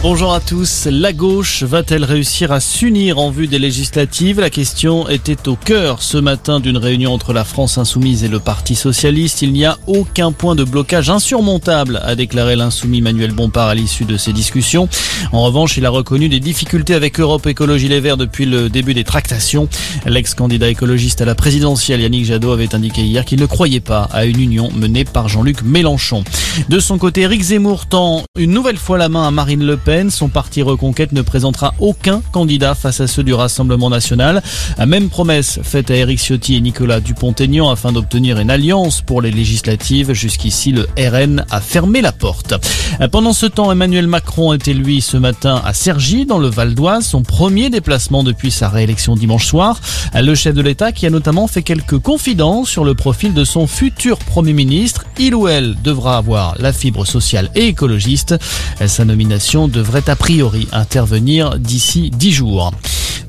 Bonjour à tous. La gauche va-t-elle réussir à s'unir en vue des législatives? La question était au cœur ce matin d'une réunion entre la France insoumise et le Parti socialiste. Il n'y a aucun point de blocage insurmontable, a déclaré l'insoumis Manuel Bompard à l'issue de ces discussions. En revanche, il a reconnu des difficultés avec Europe Écologie Les Verts depuis le début des tractations. L'ex-candidat écologiste à la présidentielle Yannick Jadot avait indiqué hier qu'il ne croyait pas à une union menée par Jean-Luc Mélenchon. De son côté, Eric Zemmour tend une nouvelle fois la main à Marine Le Pen son parti Reconquête ne présentera aucun candidat face à ceux du Rassemblement national. Même promesse faite à Éric Ciotti et Nicolas Dupont-Aignan afin d'obtenir une alliance pour les législatives. Jusqu'ici, le RN a fermé la porte. Pendant ce temps, Emmanuel Macron était lui ce matin à Cergy, dans le Val d'Oise, son premier déplacement depuis sa réélection dimanche soir. Le chef de l'État qui a notamment fait quelques confidences sur le profil de son futur Premier ministre. Il ou elle devra avoir la fibre sociale et écologiste. Sa nomination de devrait a priori intervenir d'ici 10 jours.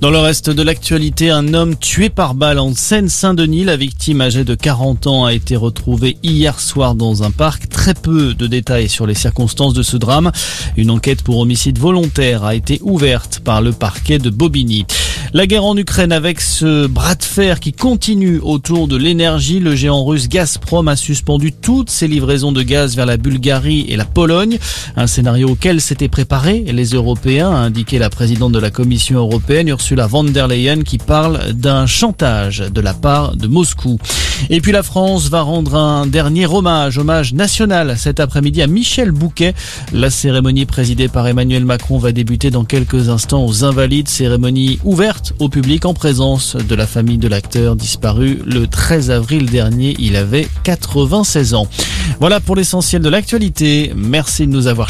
Dans le reste de l'actualité, un homme tué par balle en Seine-Saint-Denis. La victime âgée de 40 ans a été retrouvée hier soir dans un parc. Très peu de détails sur les circonstances de ce drame. Une enquête pour homicide volontaire a été ouverte par le parquet de Bobigny. La guerre en Ukraine avec ce bras de fer qui continue autour de l'énergie. Le géant russe Gazprom a suspendu toutes ses livraisons de gaz vers la Bulgarie et la Pologne. Un scénario auquel s'étaient préparés les Européens, a indiqué la présidente de la Commission européenne Ursula von der Leyen qui parle d'un chantage de la part de Moscou. Et puis la France va rendre un dernier hommage, hommage national cet après-midi à Michel Bouquet. La cérémonie présidée par Emmanuel Macron va débuter dans quelques instants aux Invalides, cérémonie au public en présence de la famille de l'acteur disparu le 13 avril dernier. Il avait 96 ans. Voilà pour l'essentiel de l'actualité. Merci de nous avoir